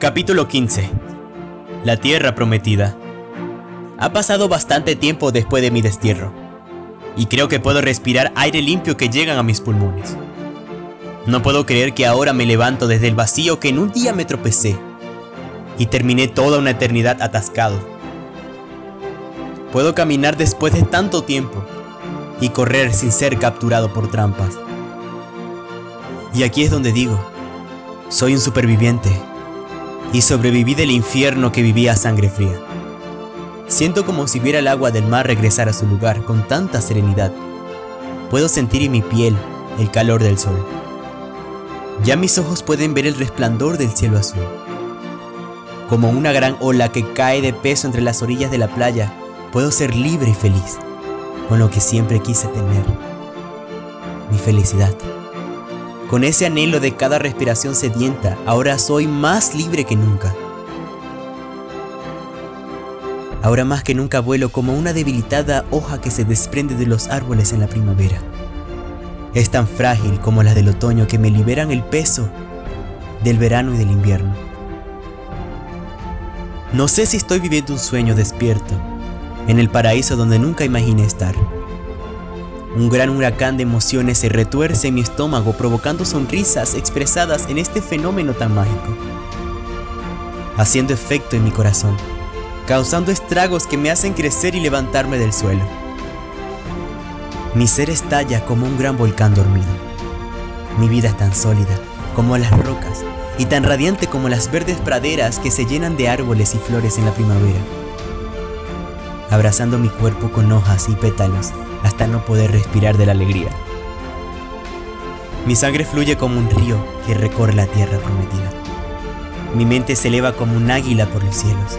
Capítulo 15 La Tierra Prometida Ha pasado bastante tiempo después de mi destierro, y creo que puedo respirar aire limpio que llegan a mis pulmones. No puedo creer que ahora me levanto desde el vacío que en un día me tropecé, y terminé toda una eternidad atascado. Puedo caminar después de tanto tiempo, y correr sin ser capturado por trampas. Y aquí es donde digo, soy un superviviente y sobreviví del infierno que vivía a sangre fría. Siento como si viera el agua del mar regresar a su lugar con tanta serenidad. Puedo sentir en mi piel el calor del sol. Ya mis ojos pueden ver el resplandor del cielo azul. Como una gran ola que cae de peso entre las orillas de la playa, puedo ser libre y feliz, con lo que siempre quise tener, mi felicidad. Con ese anhelo de cada respiración sedienta, ahora soy más libre que nunca. Ahora más que nunca vuelo como una debilitada hoja que se desprende de los árboles en la primavera. Es tan frágil como las del otoño que me liberan el peso del verano y del invierno. No sé si estoy viviendo un sueño despierto, en el paraíso donde nunca imaginé estar. Un gran huracán de emociones se retuerce en mi estómago provocando sonrisas expresadas en este fenómeno tan mágico, haciendo efecto en mi corazón, causando estragos que me hacen crecer y levantarme del suelo. Mi ser estalla como un gran volcán dormido. Mi vida es tan sólida como las rocas y tan radiante como las verdes praderas que se llenan de árboles y flores en la primavera abrazando mi cuerpo con hojas y pétalos hasta no poder respirar de la alegría. Mi sangre fluye como un río que recorre la tierra prometida. Mi mente se eleva como un águila por los cielos,